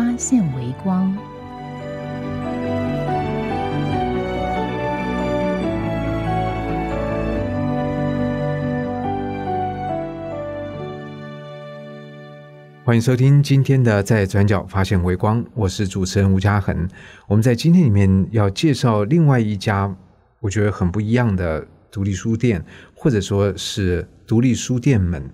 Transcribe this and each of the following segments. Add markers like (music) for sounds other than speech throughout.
发现微光。欢迎收听今天的《在转角发现微光》，我是主持人吴嘉恒。我们在今天里面要介绍另外一家我觉得很不一样的独立书店，或者说是独立书店们。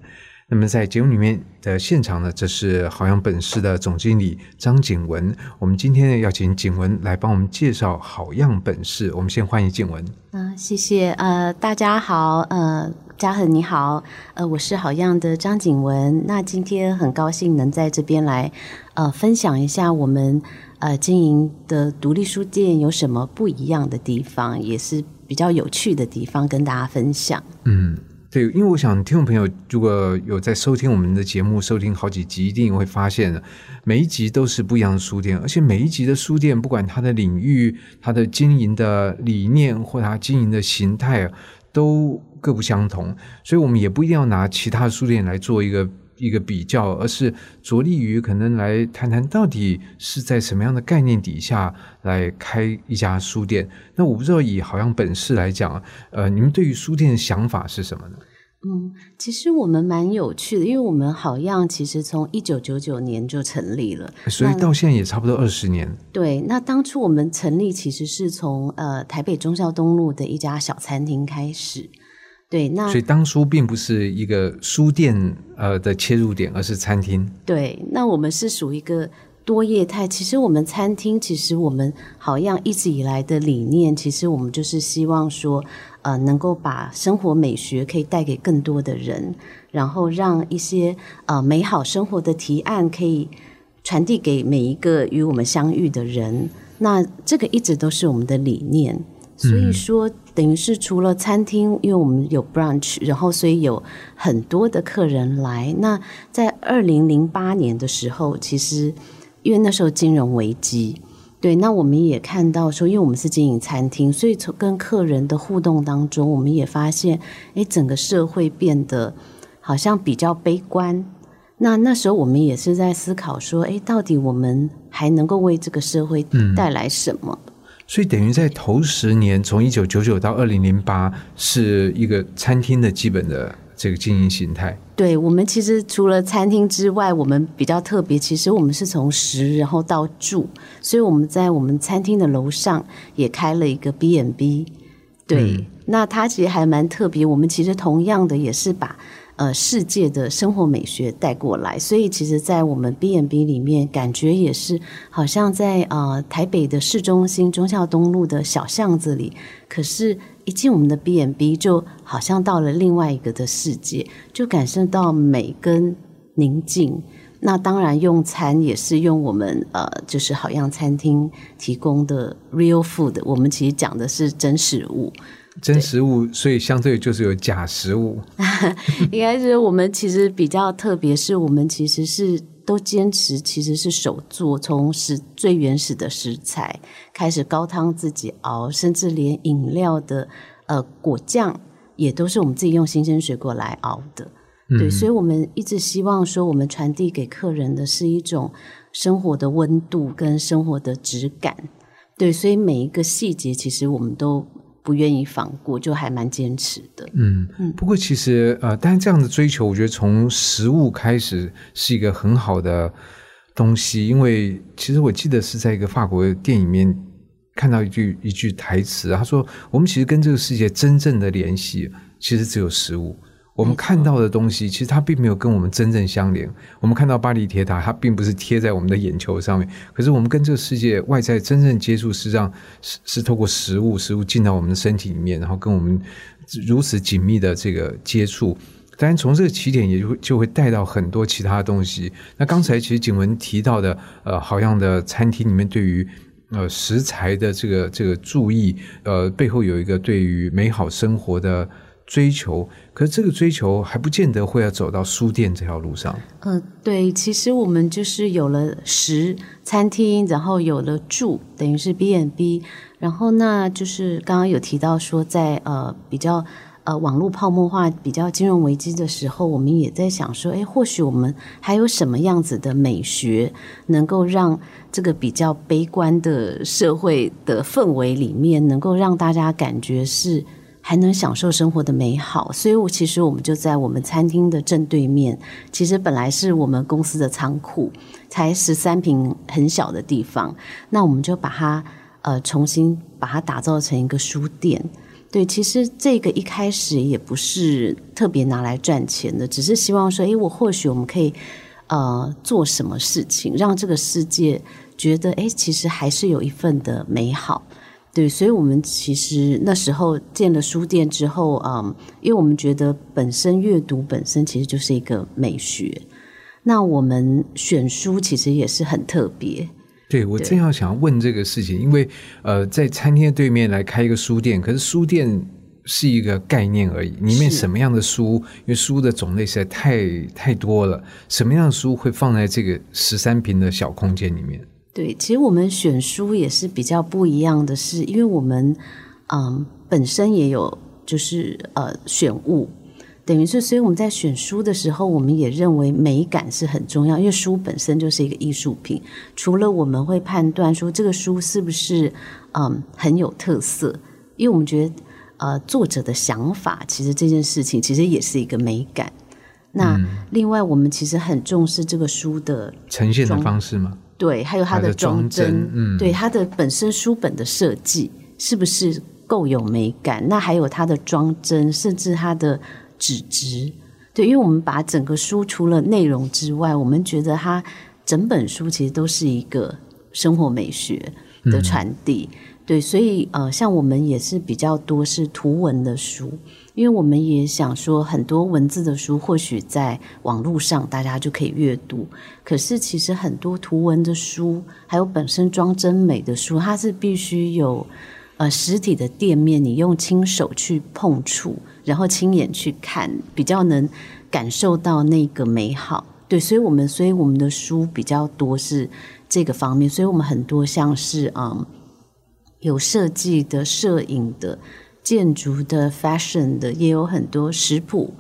那么在节目里面的现场呢，这是好样本市的总经理张景文。我们今天呢要请景文来帮我们介绍好样本市。我们先欢迎景文。嗯、谢谢。呃，大家好，呃，嘉恒你好，呃，我是好样的张景文。那今天很高兴能在这边来，呃，分享一下我们呃经营的独立书店有什么不一样的地方，也是比较有趣的地方，跟大家分享。嗯，对，因为我想听众朋友如果有在收听我们的节目，收听好几集，一定会发现每一集都是不一样的书店，而且每一集的书店，不管它的领域、它的经营的理念或它经营的形态，都各不相同。所以，我们也不一定要拿其他书店来做一个一个比较，而是着力于可能来谈谈到底是在什么样的概念底下来开一家书店。那我不知道以好像本市来讲，呃，你们对于书店的想法是什么呢？嗯，其实我们蛮有趣的，因为我们好样其实从一九九九年就成立了，所以到现在也差不多二十年。对，那当初我们成立其实是从呃台北中孝东路的一家小餐厅开始。对，那所以当初并不是一个书店呃的切入点，而是餐厅。对，那我们是属于一个多业态。其实我们餐厅，其实我们好像一直以来的理念，其实我们就是希望说，呃，能够把生活美学可以带给更多的人，然后让一些呃美好生活的提案可以传递给每一个与我们相遇的人。那这个一直都是我们的理念。所以说，等于是除了餐厅，因为我们有 brunch，然后所以有很多的客人来。那在二零零八年的时候，其实因为那时候金融危机，对，那我们也看到说，因为我们是经营餐厅，所以从跟客人的互动当中，我们也发现，哎，整个社会变得好像比较悲观。那那时候我们也是在思考说，哎，到底我们还能够为这个社会带来什么？所以等于在头十年，从一九九九到二零零八，是一个餐厅的基本的这个经营形态。对我们其实除了餐厅之外，我们比较特别，其实我们是从食然后到住，所以我们在我们餐厅的楼上也开了一个 B n B。对，嗯那它其实还蛮特别。我们其实同样的也是把呃世界的生活美学带过来，所以其实，在我们 B n B 里面，感觉也是好像在呃台北的市中心忠孝东路的小巷子里，可是。一进我们的 B n B，就好像到了另外一个的世界，就感受到美跟宁静。那当然，用餐也是用我们呃，就是好样餐厅提供的 real food。我们其实讲的是真食物，真食物，所以相对就是有假食物。(laughs) 应该是我们其实比较特别，是我们其实是都坚持其实是手做，从食最原始的食材开始高汤自己熬，甚至连饮料的呃果酱也都是我们自己用新鲜水果来熬的。对，所以我们一直希望说，我们传递给客人的是一种生活的温度跟生活的质感。对，所以每一个细节其实我们都不愿意放过，就还蛮坚持的。嗯，不过其实呃，但是这样的追求，我觉得从食物开始是一个很好的东西，因为其实我记得是在一个法国电影里面看到一句一句台词，他说：“我们其实跟这个世界真正的联系，其实只有食物。”我们看到的东西，其实它并没有跟我们真正相连。我们看到巴黎铁塔，它并不是贴在我们的眼球上面，可是我们跟这个世界外在真正接触，实际上是是透过食物，食物进到我们的身体里面，然后跟我们如此紧密的这个接触。当然从这个起点也就会就会带到很多其他的东西。那刚才其实景文提到的，呃，好样的餐厅里面对于呃食材的这个这个注意，呃，背后有一个对于美好生活的。追求，可是这个追求还不见得会要走到书店这条路上。嗯，对，其实我们就是有了食餐厅，然后有了住，等于是 B and B，然后那就是刚刚有提到说，在呃比较呃网络泡沫化、比较金融危机的时候，我们也在想说，哎，或许我们还有什么样子的美学，能够让这个比较悲观的社会的氛围里面，能够让大家感觉是。还能享受生活的美好，所以，我其实我们就在我们餐厅的正对面。其实本来是我们公司的仓库，才十三平很小的地方，那我们就把它呃重新把它打造成一个书店。对，其实这个一开始也不是特别拿来赚钱的，只是希望说，诶，我或许我们可以呃做什么事情，让这个世界觉得，诶，其实还是有一份的美好。对，所以，我们其实那时候建了书店之后，嗯，因为我们觉得本身阅读本身其实就是一个美学，那我们选书其实也是很特别。对，我正要想要问这个事情，因为呃，在餐厅对面来开一个书店，可是书店是一个概念而已，里面什么样的书，因为书的种类实在太太多了，什么样的书会放在这个十三平的小空间里面？对，其实我们选书也是比较不一样的是，因为我们嗯本身也有就是呃选物，等于是，所以我们在选书的时候，我们也认为美感是很重要，因为书本身就是一个艺术品。除了我们会判断说这个书是不是嗯很有特色，因为我们觉得呃作者的想法，其实这件事情其实也是一个美感。那另外，我们其实很重视这个书的呈现的方式吗？对，还有它的装帧，嗯，对它的本身书本的设计是不是够有美感？那还有它的装帧，甚至它的纸质，对，因为我们把整个书除了内容之外，我们觉得它整本书其实都是一个生活美学的传递。对，所以呃，像我们也是比较多是图文的书。因为我们也想说，很多文字的书或许在网络上大家就可以阅读，可是其实很多图文的书，还有本身装帧美的书，它是必须有呃实体的店面，你用亲手去碰触，然后亲眼去看，比较能感受到那个美好。对，所以我们所以我们的书比较多是这个方面，所以我们很多像是嗯有设计的、摄影的。建筑的、fashion 的，也有很多食谱，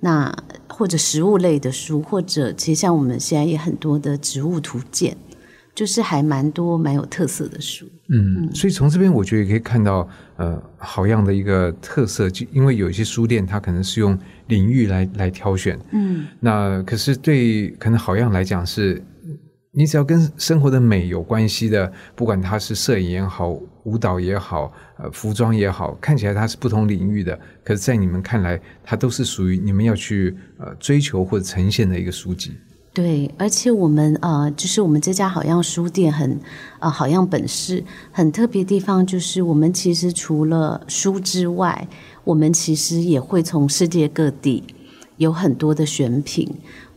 那或者食物类的书，或者其实像我们现在也很多的植物图鉴，就是还蛮多蛮有特色的书。嗯，所以从这边我觉得也可以看到，呃，好样的一个特色，就因为有一些书店它可能是用领域来来挑选，嗯，那可是对可能好样来讲是。你只要跟生活的美有关系的，不管它是摄影也好、舞蹈也好、呃服装也好，看起来它是不同领域的，可是，在你们看来，它都是属于你们要去呃追求或者呈现的一个书籍。对，而且我们呃，就是我们这家好像书店很呃好像本市很特别地方，就是我们其实除了书之外，我们其实也会从世界各地有很多的选品，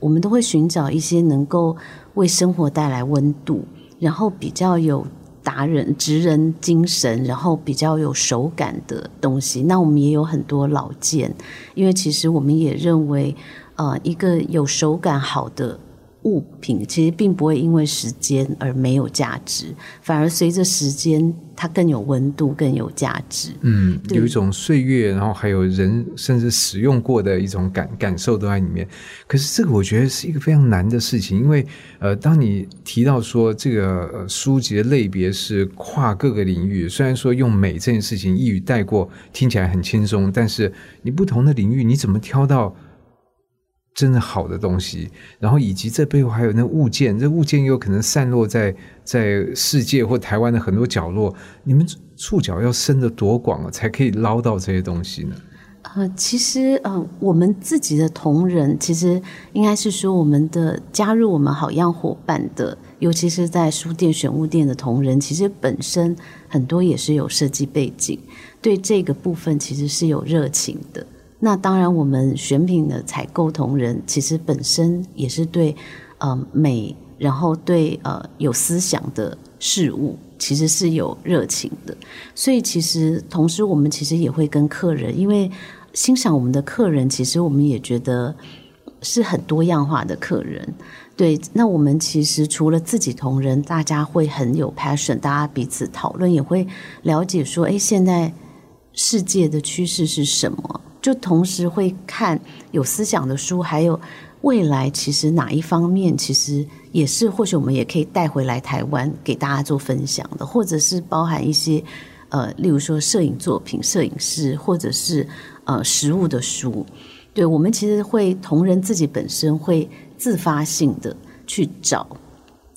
我们都会寻找一些能够。为生活带来温度，然后比较有达人、职人精神，然后比较有手感的东西。那我们也有很多老件，因为其实我们也认为，呃，一个有手感好的。物品其实并不会因为时间而没有价值，反而随着时间，它更有温度，更有价值。嗯，有一种岁月，然后还有人甚至使用过的一种感感受都在里面。可是这个我觉得是一个非常难的事情，因为呃，当你提到说这个书籍的类别是跨各个领域，虽然说用美这件事情一语带过，听起来很轻松，但是你不同的领域，你怎么挑到？真的好的东西，然后以及这背后还有那物件，这物件又可能散落在在世界或台湾的很多角落。你们触角要伸得多广啊，才可以捞到这些东西呢？呃，其实呃，我们自己的同仁，其实应该是说，我们的加入我们好样伙伴的，尤其是在书店选物店的同仁，其实本身很多也是有设计背景，对这个部分其实是有热情的。那当然，我们选品的采购同仁其实本身也是对呃美，然后对呃有思想的事物，其实是有热情的。所以其实同时，我们其实也会跟客人，因为欣赏我们的客人，其实我们也觉得是很多样化的客人。对，那我们其实除了自己同仁，大家会很有 passion，大家彼此讨论，也会了解说，哎，现在世界的趋势是什么？就同时会看有思想的书，还有未来其实哪一方面，其实也是或许我们也可以带回来台湾给大家做分享的，或者是包含一些呃，例如说摄影作品、摄影师，或者是呃实物的书。对我们其实会同仁自己本身会。自发性的去找，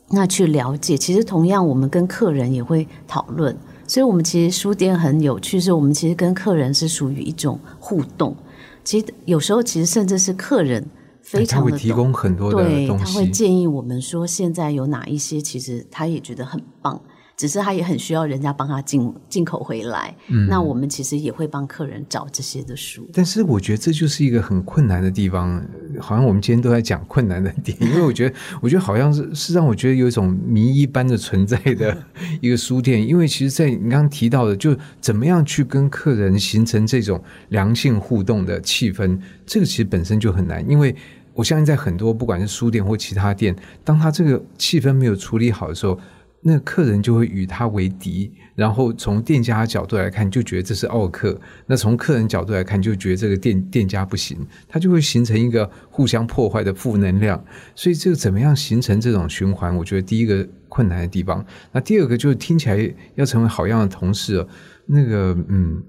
那去了解。其实同样，我们跟客人也会讨论。所以，我们其实书店很有趣，是我们其实跟客人是属于一种互动。其实有时候，其实甚至是客人非常的提供很多的东西，他会建议我们说，现在有哪一些，其实他也觉得很棒。只是他也很需要人家帮他进进口回来，那我们其实也会帮客人找这些的书。但是我觉得这就是一个很困难的地方，好像我们今天都在讲困难的点，(laughs) 因为我觉得，我觉得好像是是让我觉得有一种谜一般的存在的 (laughs) 一个书店，因为其实，在你刚刚提到的，就怎么样去跟客人形成这种良性互动的气氛，这个其实本身就很难，因为我相信在很多不管是书店或其他店，当他这个气氛没有处理好的时候。那客人就会与他为敌，然后从店家角度来看，就觉得这是奥客；那从客人角度来看，就觉得这个店店家不行，他就会形成一个互相破坏的负能量。所以，这个怎么样形成这种循环？我觉得第一个困难的地方，那第二个就是听起来要成为好样的同事，那个嗯，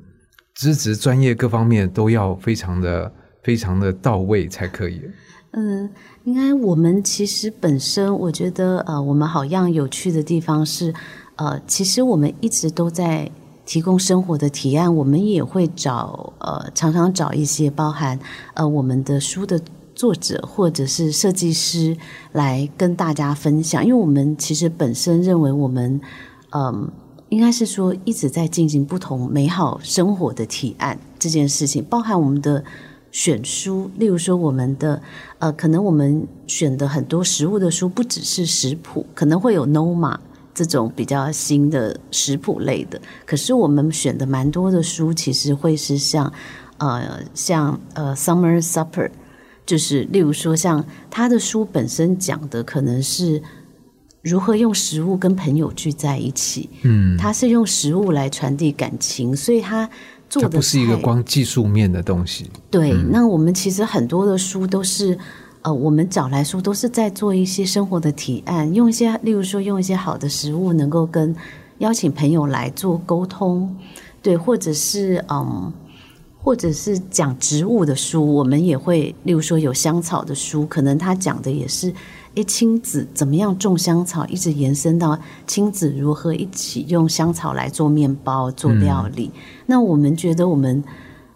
资质、专业各方面都要非常的、非常的到位才可以。嗯，应该我们其实本身，我觉得呃，我们好样有趣的地方是，呃，其实我们一直都在提供生活的提案，我们也会找呃，常常找一些包含呃我们的书的作者或者是设计师来跟大家分享，因为我们其实本身认为我们嗯，应该是说一直在进行不同美好生活的提案这件事情，包含我们的。选书，例如说我们的呃，可能我们选的很多食物的书，不只是食谱，可能会有 Noma 这种比较新的食谱类的。可是我们选的蛮多的书，其实会是像呃像呃 Summer Supper，就是例如说像他的书本身讲的可能是如何用食物跟朋友聚在一起，嗯，他是用食物来传递感情，所以他。它不是一个光技术面的东西。对，那我们其实很多的书都是，呃，我们找来书都是在做一些生活的提案，用一些，例如说用一些好的食物，能够跟邀请朋友来做沟通，对，或者是嗯，或者是讲植物的书，我们也会，例如说有香草的书，可能他讲的也是。诶，亲子怎么样种香草，一直延伸到亲子如何一起用香草来做面包、做料理。那我们觉得，我们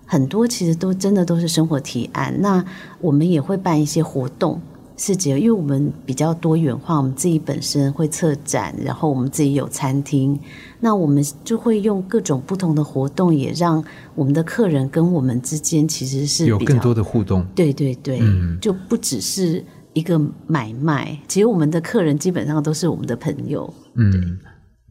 很多其实都真的都是生活提案。那我们也会办一些活动，是节，因为我们比较多元化，我们自己本身会策展，然后我们自己有餐厅，那我们就会用各种不同的活动，也让我们的客人跟我们之间其实是有更多的互动。对对对，就不只是。一个买卖，其实我们的客人基本上都是我们的朋友。嗯，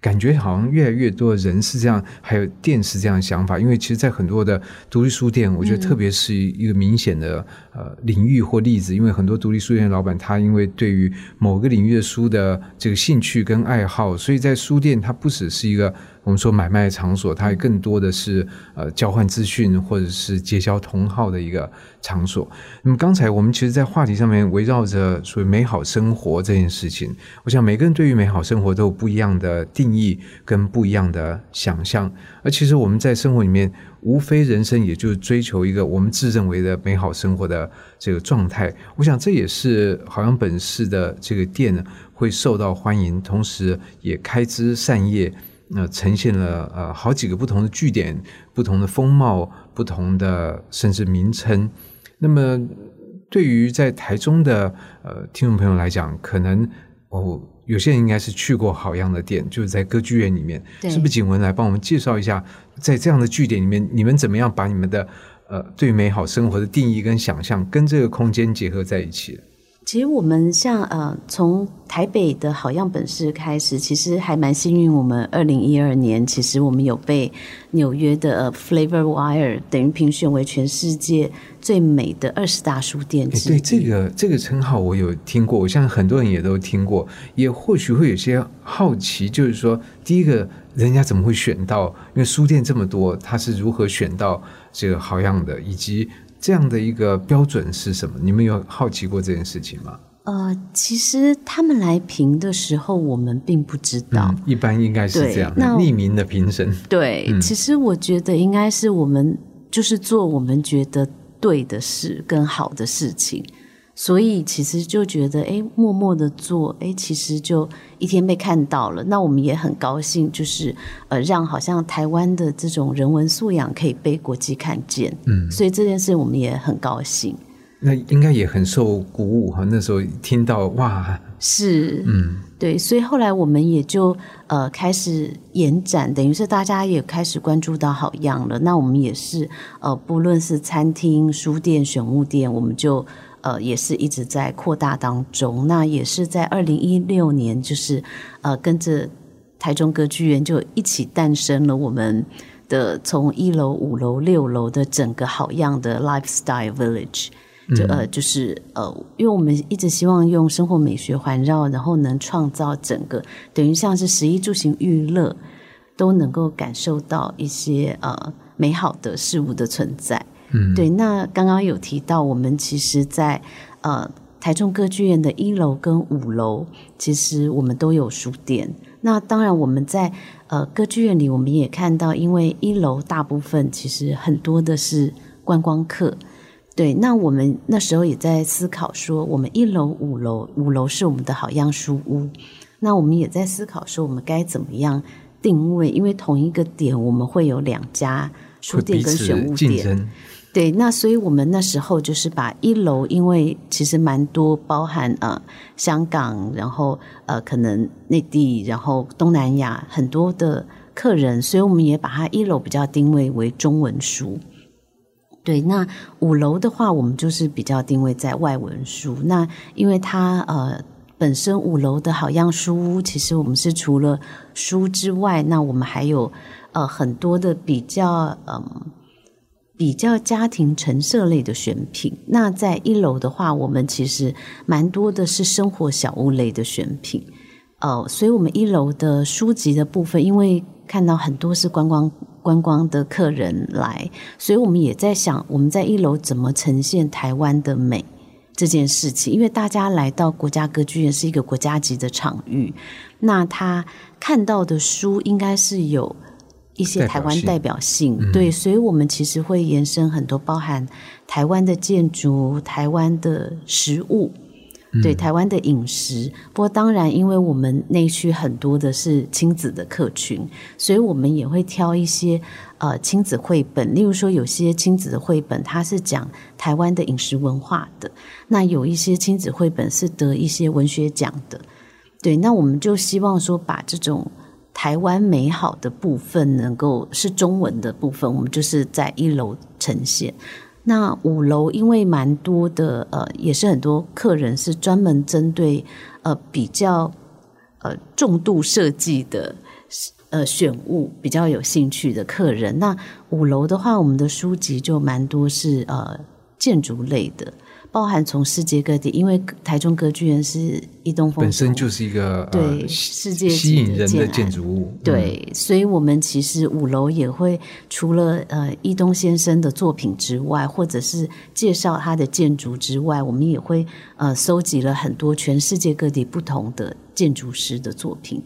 感觉好像越来越多的人是这样，还有店是这样的想法。因为其实，在很多的独立书店，我觉得特别是一个明显的呃领域或例子，因为很多独立书店老板他因为对于某个领域的书的这个兴趣跟爱好，所以在书店它不只是一个。我们说买卖场所，它更多的是呃交换资讯或者是结交同好的一个场所。那么刚才我们其实，在话题上面围绕着所谓美好生活这件事情，我想每个人对于美好生活都有不一样的定义跟不一样的想象。而其实我们在生活里面，无非人生也就是追求一个我们自认为的美好生活的这个状态。我想这也是好像本市的这个店呢会受到欢迎，同时也开枝散叶。那呈现了呃好几个不同的据点、不同的风貌、不同的甚至名称。那么，对于在台中的呃听众朋友来讲，可能哦有些人应该是去过好样的店，就是在歌剧院里面。是不是景文来帮我们介绍一下，在这样的据点里面，你们怎么样把你们的呃对美好生活的定义跟想象，跟这个空间结合在一起。其实我们像呃，从台北的好样本市开始，其实还蛮幸运。我们二零一二年，其实我们有被纽约的 Flavor Wire 等于评选为全世界最美的二十大书店之对这个这个称号，我有听过，我相信很多人也都听过，也或许会有些好奇，就是说，第一个人家怎么会选到？因为书店这么多，他是如何选到这个好样的，以及。这样的一个标准是什么？你们有好奇过这件事情吗？呃，其实他们来评的时候，我们并不知道。一般应该是这样，匿名的评审。对，其实我觉得应该是我们就是做我们觉得对的事跟好的事情。所以其实就觉得，哎，默默的做，哎，其实就一天被看到了。那我们也很高兴，就是呃，让好像台湾的这种人文素养可以被国际看见。嗯，所以这件事我们也很高兴。那应该也很受鼓舞哈。那时候听到哇，是，嗯，对。所以后来我们也就呃开始延展，等于是大家也开始关注到好样了。那我们也是呃，不论是餐厅、书店、选物店，我们就。呃，也是一直在扩大当中。那也是在二零一六年，就是呃，跟着台中歌剧院就一起诞生了我们的从一楼、五楼、六楼的整个好样的 lifestyle village。就呃，就是呃，因为我们一直希望用生活美学环绕，然后能创造整个等于像是食衣住行娱乐都能够感受到一些呃美好的事物的存在。嗯，对，那刚刚有提到，我们其实，在呃台中歌剧院的一楼跟五楼，其实我们都有书店。那当然，我们在呃歌剧院里，我们也看到，因为一楼大部分其实很多的是观光客。对，那我们那时候也在思考说，我们一楼、五楼，五楼是我们的好样书屋。那我们也在思考说，我们该怎么样定位？因为同一个点，我们会有两家书店跟选物店。对，那所以我们那时候就是把一楼，因为其实蛮多包含呃香港，然后呃可能内地，然后东南亚很多的客人，所以我们也把它一楼比较定位为中文书。对，那五楼的话，我们就是比较定位在外文书。那因为它呃本身五楼的好样书屋，其实我们是除了书之外，那我们还有呃很多的比较嗯。比较家庭陈设类的选品，那在一楼的话，我们其实蛮多的是生活小物类的选品，呃，所以我们一楼的书籍的部分，因为看到很多是观光观光的客人来，所以我们也在想，我们在一楼怎么呈现台湾的美这件事情，因为大家来到国家歌剧院是一个国家级的场域，那他看到的书应该是有。一些台湾代表性，对，所以我们其实会延伸很多，包含台湾的建筑、台湾的食物，对，台湾的饮食。不过当然，因为我们内区很多的是亲子的客群，所以我们也会挑一些呃亲子绘本。例如说，有些亲子的绘本它是讲台湾的饮食文化的，那有一些亲子绘本是得一些文学奖的。对，那我们就希望说把这种。台湾美好的部分能够是中文的部分，我们就是在一楼呈现。那五楼因为蛮多的，呃，也是很多客人是专门针对呃比较呃重度设计的呃选物比较有兴趣的客人。那五楼的话，我们的书籍就蛮多是呃建筑类的。包含从世界各地，因为台中歌剧院是一栋本身就是一个对世界吸引人的建筑物，对，所以我们其实五楼也会除了呃伊东先生的作品之外，或者是介绍他的建筑之外，我们也会呃搜集了很多全世界各地不同的建筑师的作品。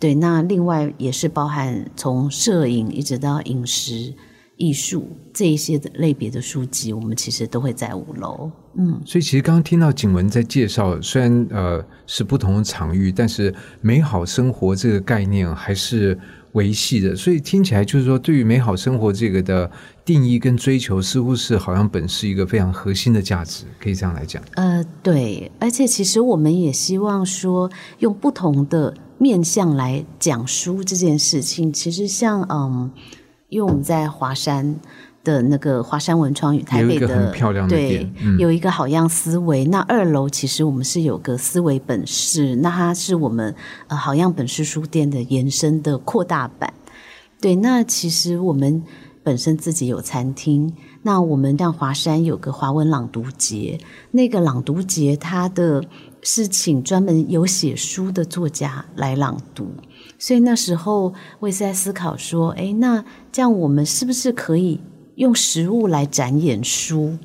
对，那另外也是包含从摄影一直到饮食。艺术这一些的类别的书籍，我们其实都会在五楼。嗯，所以其实刚刚听到景文在介绍，虽然呃是不同的场域，但是美好生活这个概念还是维系的。所以听起来就是说，对于美好生活这个的定义跟追求，似乎是好像本是一个非常核心的价值，可以这样来讲。呃，对，而且其实我们也希望说，用不同的面向来讲书这件事情，其实像嗯。因为我们在华山的那个华山文创与台北的对，嗯有一个好样思维。那二楼其实我们是有个思维本市，那它是我们呃好样本市书店的延伸的扩大版。对，那其实我们本身自己有餐厅，那我们让华山有个华文朗读节，那个朗读节它的是请专门有写书的作家来朗读。所以那时候我也是在思考说，哎，那这样我们是不是可以用实物来展演书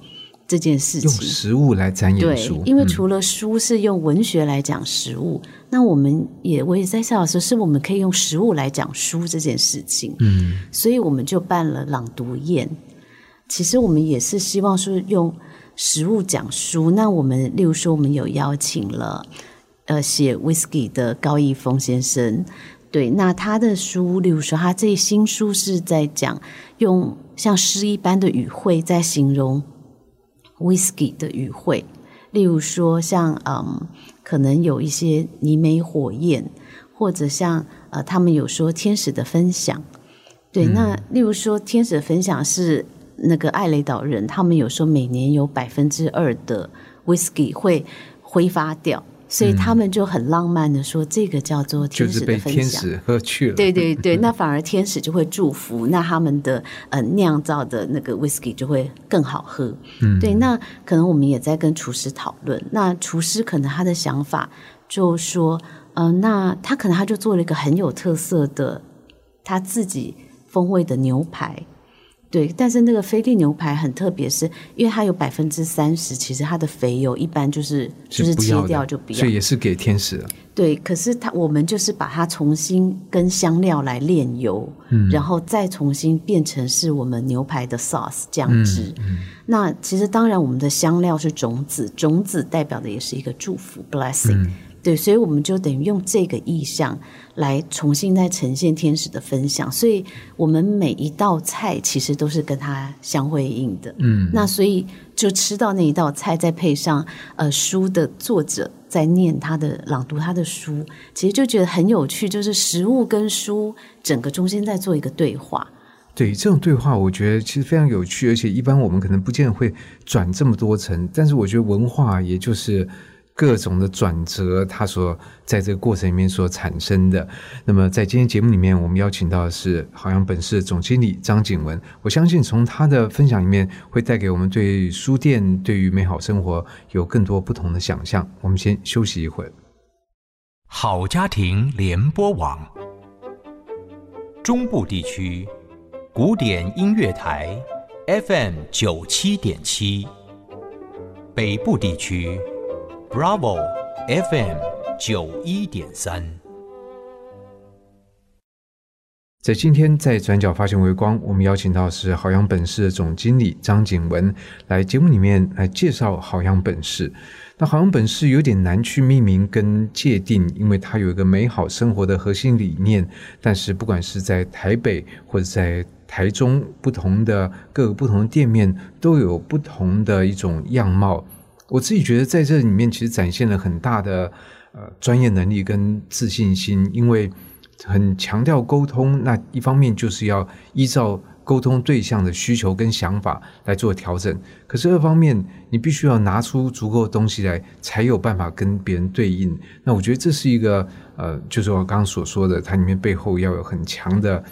这件事情？用实物来展演对书，，因为嗯除了书是用文学来讲食物，那我们也我也在想说，是我们可以用食物来讲书这件事情。嗯所以我们就办了朗读宴。其实我们也是希望说用实物讲书。那我们例如说，我们有邀请了呃写 whisky 的高义峰先生。对，那他的书，例如说，他这新书是在讲用像诗一般的语汇在形容 whisky 的语汇，例如说像嗯，可能有一些泥煤火焰，或者像呃，他们有说天使的分享。对，那例如说天使的分享是那个艾雷岛人，他们有说每年有百分之二的 whisky 会挥发掉，所以他们就很浪漫的说，这个叫做天使就是被的分享。天使喝去了。对对 (laughs) 对，那反而天使就会祝福，那他们的呃酿造的那个 whisky 就会更好喝。嗯对，那可能我们也在跟厨师讨论，那厨师可能他的想法就说，呃，那他可能他就做了一个很有特色的他自己风味的牛排。对，但是那个菲力牛排很特别，是因为它有百分之三十，其实它的肥油一般就是就是切掉就不要所以，也是给天使的。对，可是它我们就是把它重新跟香料来炼油，嗯然后再重新变成是我们牛排的 sauce 酱汁。嗯那其实当然我们的香料是种子，种子代表的也是一个祝福 blessing。嗯对，所以我们就等于用这个意象来重新再呈现天使的分享，所以我们每一道菜其实都是跟它相辉映的。嗯，那所以就吃到那一道菜，再配上呃书的作者在念他的朗读他的书，其实就觉得很有趣，就是食物跟书整个中间在做一个对话。对这种对话，我觉得其实非常有趣，而且一般我们可能不见得会转这么多层，但是我觉得文化也就是各种的转折，它所在这个过程里面所产生的。那么在今天节目里面，我们邀请到的是好像本市总经理张景文，我相信从他的分享里面会带给我们对书店、对于美好生活有更多不同的想象。我们先休息一会。好家庭联播网，中部地区古典音乐台 FM 九七点七，北部地区 Bravo FM 九一点三。在今天在转角发现微光，我们邀请到是好样本市的总经理张景文来节目里面来介绍好样本市。那好像本市有点难去命名跟界定，因为它有一个美好生活的核心理念。但是不管是在台北或者在台中，不同的各个不同的店面都有不同的一种样貌。我自己觉得在这里面其实展现了很大的呃专业能力跟自信心，因为很强调沟通。那一方面就是要依照沟通对象的需求跟想法来做调整，可是二方面你必须要拿出足够的东西来，才有办法跟别人对应。那我觉得这是一个呃，就是我刚刚所说的，它里面背后要有很强的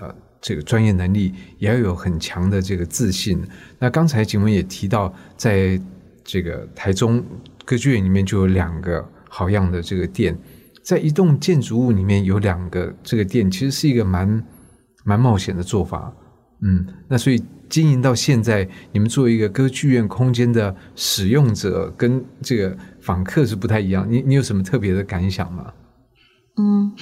呃这个专业能力，也要有很强的这个自信。那刚才景文也提到，在这个台中歌剧院里面就有两个好样的这个店，在一栋建筑物里面有两个这个店，其实是一个蛮蛮冒险的做法。嗯，那所以经营到现在，你们作为一个歌剧院空间的使用者，跟这个访客是不太一样。你你有什么特别的感想吗？嗯，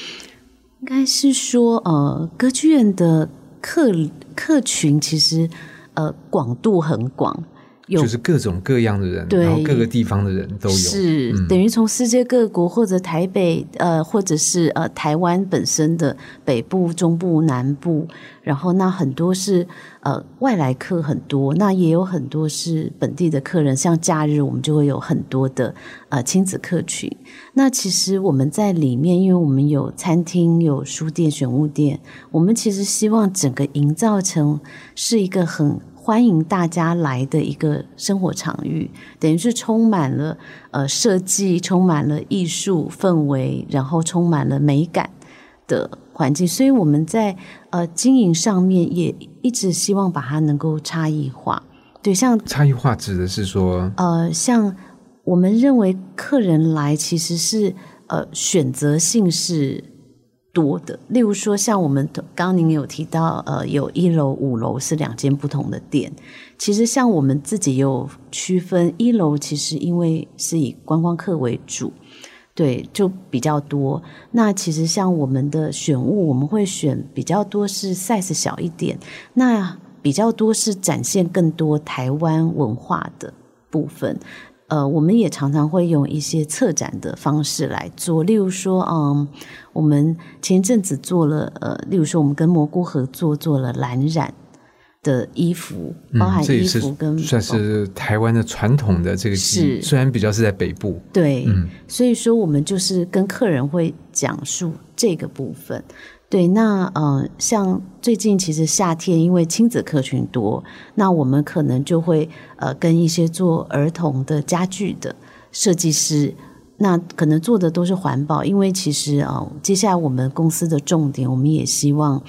应该是说，呃，歌剧院的客客群其实呃广度很广，有。就是各种各样的人，对。然后各个地方的人都有，是、嗯。等于从世界各国或者台北呃，或者是呃台湾本身的北部、中部、南部，然后那很多是呃外来客很多，那也有很多是本地的客人，像假日我们就会有很多的呃亲子客群。那其实我们在里面，因为我们有餐厅、有书店、选物店，我们其实希望整个营造成是一个很欢迎大家来的一个生活场域，等于是充满了呃设计，充满了艺术氛围，然后充满了美感的环境。所以我们在呃经营上面也一直希望把它能够差异化。对，像差异化指的是说，呃，像我们认为客人来其实是呃选择性是多的，例如说像我们刚刚您有提到，呃，有一楼、五楼是两间不同的店。其实像我们自己有区分，一楼其实因为是以观光客为主，对，就比较多。那其实像我们的选物，我们会选比较多是 size 小一点，那比较多是展现更多台湾文化的部分。呃，我们也常常会用一些策展的方式来做，例如说，嗯，我们前阵子做了，呃，例如说，我们跟蘑菇合作做了蓝染的衣服，包含衣服跟算是台湾的传统的这个是，虽然比较是在北部，对，嗯，所以说我们就是跟客人会讲述这个部分。对，那呃，像最近其实夏天，因为亲子客群多，那我们可能就会呃跟一些做儿童的家具的设计师，那可能做的都是环保，因为其实啊，接下来我们公司的重点，我们也希望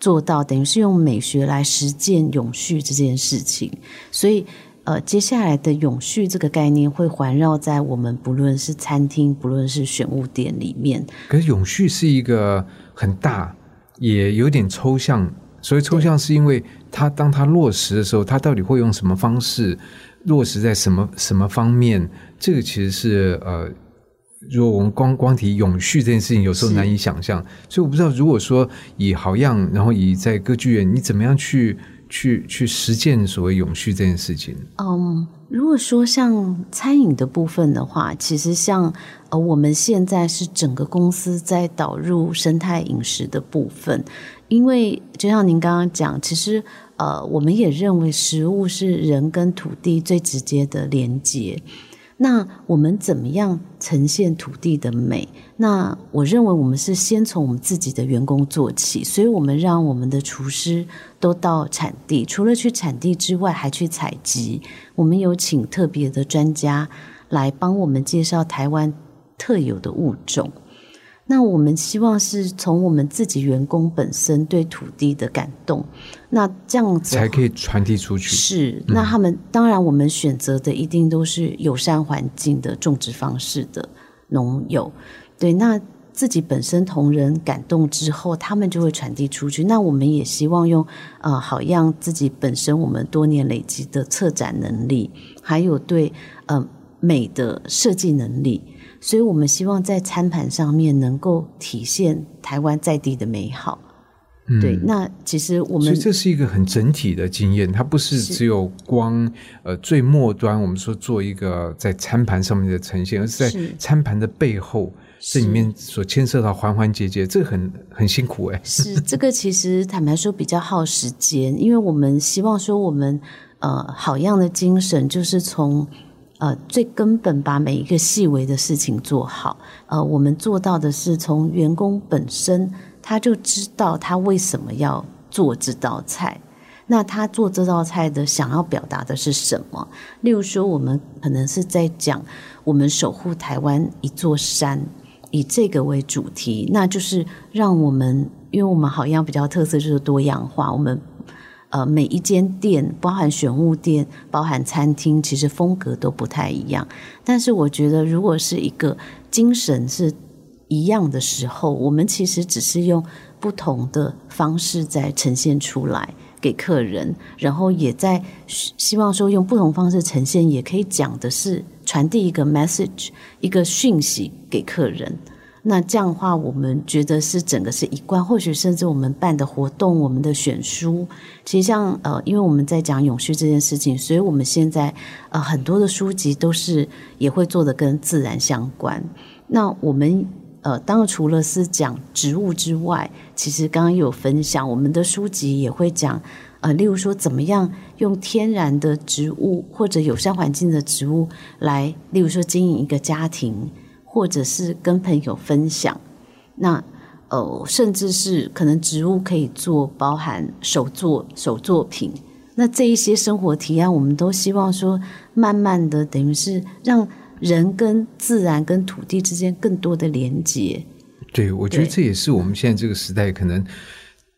做到，等于是用美学来实践永续这件事情，所以呃，接下来的永续这个概念会环绕在我们不论是餐厅，不论是选物店里面。可是永续是一个。很大，也有点抽象。所以抽象是因为它当它落实的时候，它到底会用什么方式落实在什么什么方面？这个其实是呃，如果我们光光提永续这件事情，有时候难以想象。所以我不知道，如果说以好样，然后以在歌剧院，你怎么样去？去去实践所谓永续这件事情。嗯，如果说像餐饮的部分的话，其实像呃，我们现在是整个公司在导入生态饮食的部分，因为就像您刚刚讲，其实呃，我们也认为食物是人跟土地最直接的连接。那我们怎么样呈现土地的美？那我认为我们是先从我们自己的员工做起，所以我们让我们的厨师都到产地，除了去产地之外，还去采集。我们有请特别的专家来帮我们介绍台湾特有的物种。那我们希望是从我们自己员工本身对土地的感动，那这样子才可以传递出去。是，那他们当然我们选择的一定都是友善环境的种植方式的农友。对，那自己本身同仁感动之后，他们就会传递出去。那我们也希望用呃，好让自己本身我们多年累积的策展能力，还有对呃美的设计能力。所以我们希望在餐盘上面能够体现台湾在地的美好。对，那其实我们所以这是一个很整体的经验，它不是只有光呃最末端我们说做一个在餐盘上面的呈现，而是在餐盘的背后这里面所牵涉到环环节节，这个很很辛苦哎。是这个其实坦白说比较耗时间，因为我们希望说我们呃好样的精神就是从。呃，最根本把每一个细微的事情做好。呃，我们做到的是从员工本身他就知道他为什么要做这道菜，那他做这道菜的想要表达的是什么？例如说，我们可能是在讲我们守护台湾一座山，以这个为主题，那就是让我们，因为我们好像比较特色就是多样化，我们。呃，每一间店，包含选物店，包含餐厅，其实风格都不太一样。但是我觉得，如果是一个精神是一样的时候，我们其实只是用不同的方式在呈现出来给客人，然后也在希望说用不同方式呈现，也可以讲的是传递一个 message，一个讯息给客人。那这样的话，我们觉得是整个是一贯，或许甚至我们办的活动，我们的选书，其实像呃，因为我们在讲永续这件事情，所以我们现在呃很多的书籍都是也会做的跟自然相关。那我们呃，当然除了是讲植物之外，其实刚刚有分享，我们的书籍也会讲呃，例如说怎么样用天然的植物或者友善环境的植物来，例如说经营一个家庭。或者是跟朋友分享，那呃，甚至是可能植物可以做包含手作手作品，那这一些生活提案，我们都希望说，慢慢的等于是让人跟自然跟土地之间更多的连接。对，我觉得这也是我们现在这个时代可能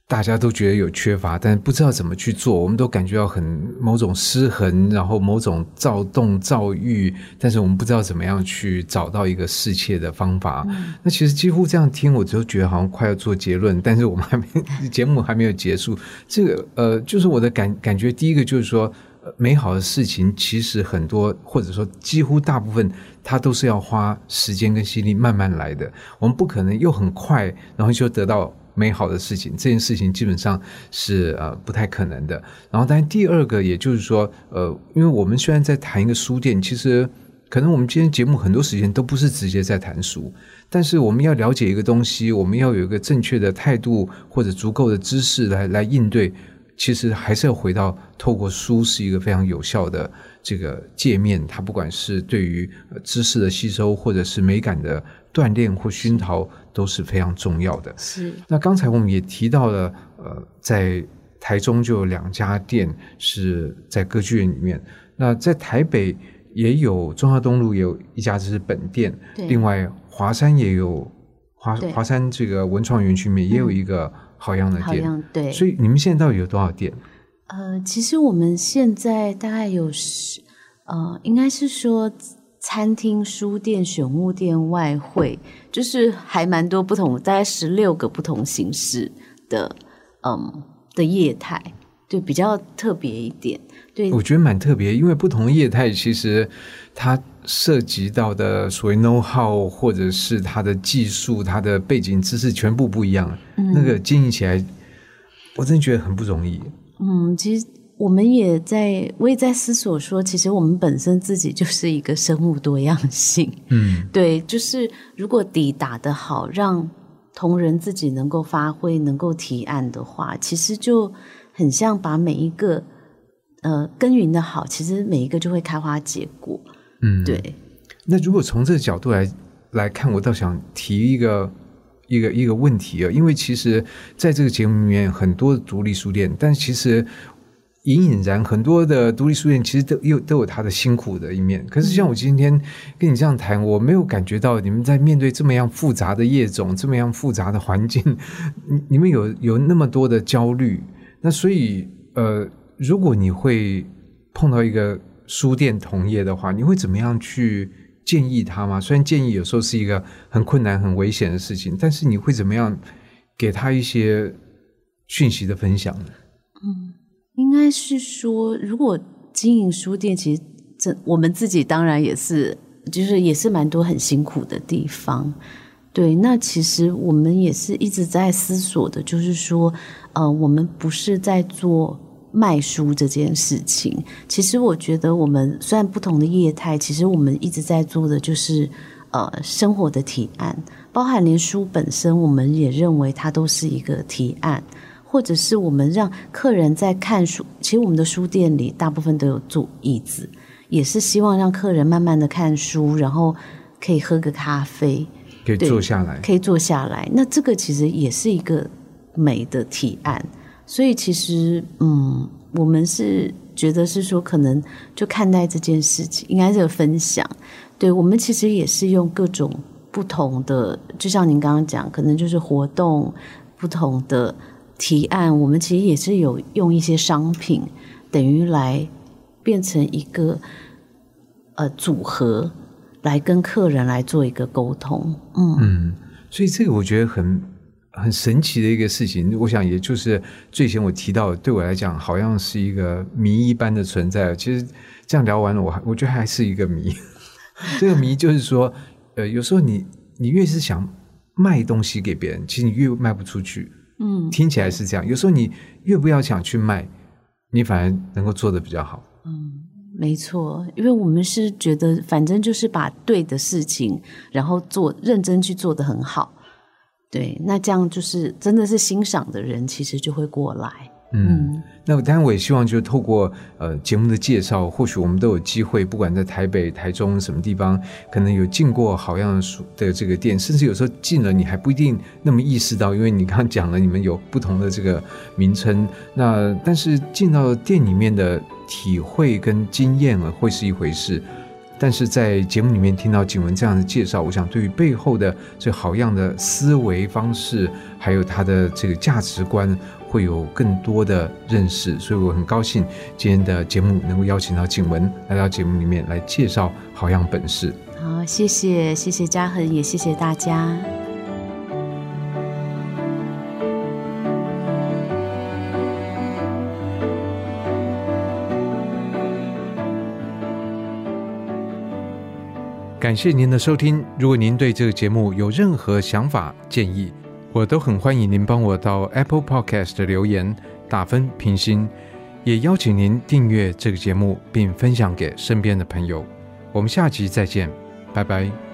大家都觉得有缺乏，但不知道怎么去做。我们都感觉到很某种失衡，然后某种躁动、躁郁，但是我们不知道怎么样去找到一个适切的方法。那其实几乎这样听，我就觉得好像快要做结论，但是我们还没 (laughs) 节目还没有结束。这个呃，就是我的感感觉，第一个就是说。呃美好的事情其实很多，或者说几乎大部分，它都是要花时间跟心力慢慢来的。我们不可能又很快，然后就得到美好的事情。这件事情基本上是呃不太可能的。然后，但第二个，也就是说，呃，因为我们虽然在谈一个书店，其实可能我们今天节目很多时间都不是直接在谈书，但是我们要了解一个东西，我们要有一个正确的态度或者足够的知识来来应对。其实还是要回到透过书是一个非常有效的这个界面，它不管是对于知识的吸收，或者是美感的锻炼或熏陶，都是非常重要的。是那刚才我们也提到了，呃，在台中就有两家店是在歌剧院里面，那在台北也有中华东路也有一家，这是本店，另外华山也有华对华山这个文创园区里面也有一个好样的好店，像对。所以你们现在到底有多少店？呃，其实我们现在大概有十，呃，应该是说餐厅、书店、选物店、外汇，就是还蛮多不同，大概十六个不同形式的，嗯，的业态，就比较特别一点。对，我觉得蛮特别，因为不同的业态其实它涉及到的所谓 know how 或者是它的技术、它的背景知识全部不一样，那个经营起来，我真的觉得很不容易。嗯，其实我们也在，我也在思索说，其实我们本身自己就是一个生物多样性。嗯，对，就是如果底打得好，让同仁自己能够发挥、能够提案的话，其实就很像把每一个呃耕耘的好，其实每一个就会开花结果。嗯，。对，那如果从这个角度来来看，我倒想提一个一个一个问题啊，因为其实在这个节目里面，很多独立书店，但其实隐隐然很多的独立书店其实都有都有它的辛苦的一面。可是像我今天跟你这样谈，我没有感觉到你们在面对这么样复杂的业种、这么样复杂的环境，你你们有有那么多的焦虑。那所以呃，如果你会碰到一个书店同业的话，你会怎么样去建议他吗？虽然建议有时候是一个很困难、很危险的事情，但是你会怎么样给他一些讯息的分享呢？应该是说，如果经营书店，其实这我们自己当然也是，就是也是蛮多很辛苦的地方。对，那其实我们也是一直在思索的，就是说，呃，我们不是在做卖书这件事情。其实我觉得，我们虽然不同的业态，其实我们一直在做的就是呃生活的提案，包含连书本身，我们也认为它都是一个提案。或者是我们让客人在看书，其实我们的书店里大部分都有坐椅子，也是希望让客人慢慢的看书，然后可以喝个咖啡，可以坐下来。可以坐下来。那这个其实也是一个美的提案，所以其实嗯，我们是觉得是说，可能就看待这件事情，应该是有分享。对我们其实也是用各种不同的，就像您刚刚讲，可能就是活动不同的。提案，我们其实也是有用一些商品，等于来变成一个呃组合，来跟客人来做一个沟通。嗯嗯，所以这个我觉得很很神奇的一个事情。我想，也就是最前我提到，对我来讲，好像是一个谜一般的存在。其实这样聊完了，我还我觉得还是一个谜。(laughs) 这个谜就是说，呃，有时候你你越是想卖东西给别人，其实你越卖不出去。嗯，听起来是这样。有时候你越不要想去卖，你反而能够做得比较好。嗯没错，因为我们是觉得，反正就是把对的事情，然后做认真去做的很好。对，那这样就是真的是欣赏的人，其实就会过来。嗯，那当然我也希望，就是透过呃节目的介绍，或许我们都有机会，不管在台北、台中什么地方，可能有进过好样书的这个店，甚至有时候进了，你还不一定那么意识到，因为你刚刚讲了，你们有不同的这个名称。那但是进到店里面的体会跟经验啊，会是一回事。但是在节目里面听到景文这样的介绍，我想对于背后的这好样的思维方式，还有他的这个价值观，会有更多的认识。所以我很高兴今天的节目能够邀请到景文来到节目里面来介绍好样本事。好，谢谢谢谢嘉恒，也谢谢大家。感谢您的收听。如果您对这个节目有任何想法建议，我都很欢迎您帮我到 Apple Podcast 的留言打分评星，也邀请您订阅这个节目并分享给身边的朋友。我们下集再见，拜拜。